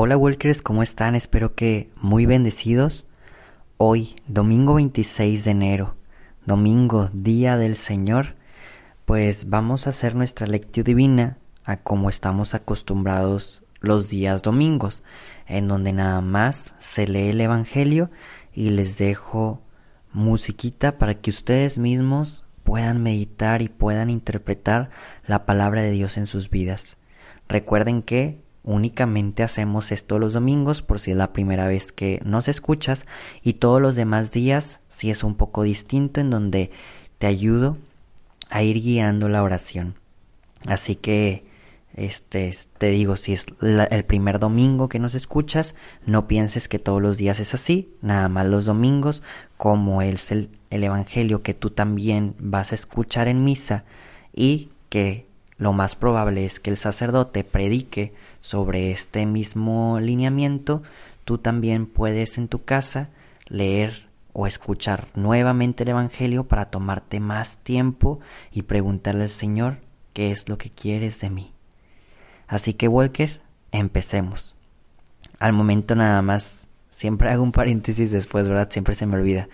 Hola Walkers, ¿cómo están? Espero que muy bendecidos. Hoy, domingo 26 de enero, domingo, día del Señor, pues vamos a hacer nuestra lectura divina a como estamos acostumbrados los días domingos, en donde nada más se lee el Evangelio y les dejo musiquita para que ustedes mismos puedan meditar y puedan interpretar la palabra de Dios en sus vidas. Recuerden que Únicamente hacemos esto los domingos por si es la primera vez que nos escuchas y todos los demás días si es un poco distinto en donde te ayudo a ir guiando la oración. Así que este te digo si es el primer domingo que nos escuchas, no pienses que todos los días es así, nada más los domingos, como es el, el evangelio que tú también vas a escuchar en misa y que lo más probable es que el sacerdote predique sobre este mismo lineamiento, tú también puedes en tu casa leer o escuchar nuevamente el Evangelio para tomarte más tiempo y preguntarle al Señor qué es lo que quieres de mí. Así que Walker, empecemos. Al momento nada más, siempre hago un paréntesis después, ¿verdad? Siempre se me olvida.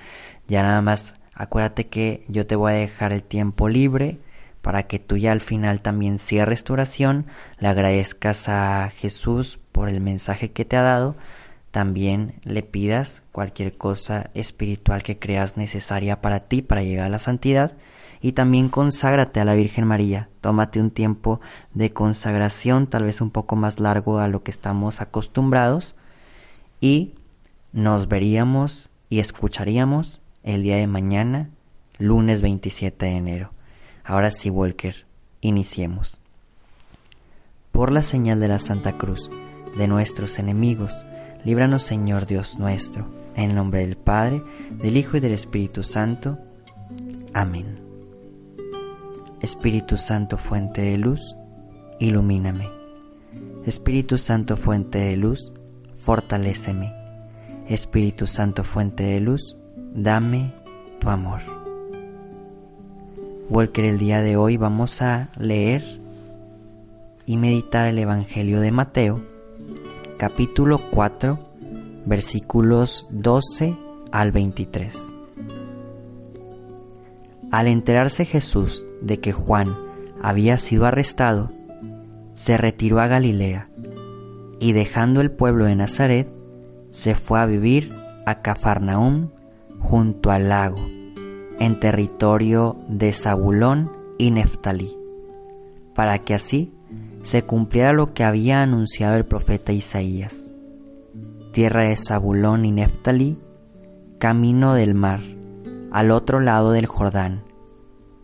Ya nada más, acuérdate que yo te voy a dejar el tiempo libre para que tú ya al final también cierres tu oración, le agradezcas a Jesús por el mensaje que te ha dado, también le pidas cualquier cosa espiritual que creas necesaria para ti para llegar a la santidad y también conságrate a la Virgen María. Tómate un tiempo de consagración, tal vez un poco más largo a lo que estamos acostumbrados y nos veríamos y escucharíamos el día de mañana, lunes 27 de enero. Ahora sí, Walker, iniciemos. Por la señal de la Santa Cruz, de nuestros enemigos, líbranos Señor Dios nuestro, en el nombre del Padre, del Hijo y del Espíritu Santo. Amén. Espíritu Santo, fuente de luz, ilumíname. Espíritu Santo, fuente de luz, fortaléceme. Espíritu Santo, fuente de luz, dame tu amor. Walker, el día de hoy vamos a leer y meditar el Evangelio de Mateo, capítulo 4, versículos 12 al 23. Al enterarse Jesús de que Juan había sido arrestado, se retiró a Galilea y dejando el pueblo de Nazaret, se fue a vivir a Cafarnaúm junto al lago en territorio de Zabulón y Neftalí, para que así se cumpliera lo que había anunciado el profeta Isaías. Tierra de Zabulón y Neftalí, camino del mar, al otro lado del Jordán,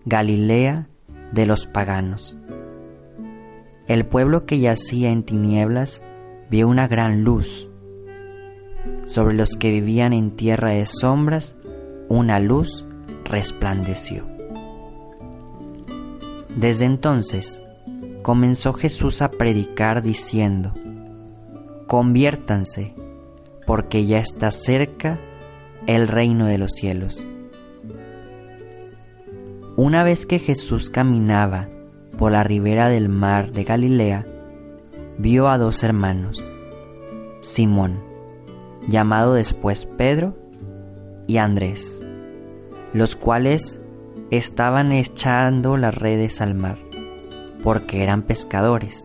Galilea de los paganos. El pueblo que yacía en tinieblas vio una gran luz. Sobre los que vivían en tierra de sombras, una luz resplandeció. Desde entonces comenzó Jesús a predicar diciendo, conviértanse, porque ya está cerca el reino de los cielos. Una vez que Jesús caminaba por la ribera del mar de Galilea, vio a dos hermanos, Simón, llamado después Pedro, y Andrés los cuales estaban echando las redes al mar, porque eran pescadores.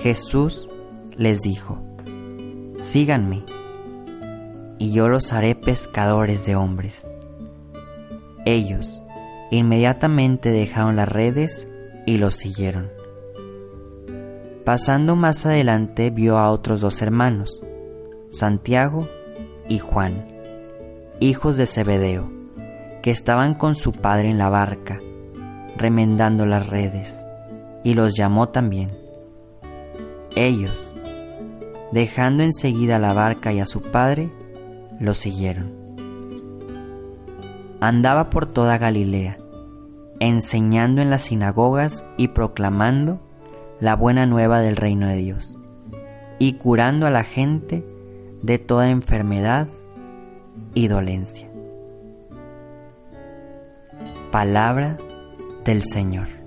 Jesús les dijo, síganme, y yo los haré pescadores de hombres. Ellos inmediatamente dejaron las redes y los siguieron. Pasando más adelante vio a otros dos hermanos, Santiago y Juan, hijos de Zebedeo, que estaban con su padre en la barca, remendando las redes, y los llamó también. Ellos, dejando enseguida la barca y a su padre, lo siguieron. Andaba por toda Galilea, enseñando en las sinagogas y proclamando la buena nueva del reino de Dios, y curando a la gente de toda enfermedad y dolencia. Palabra del Señor.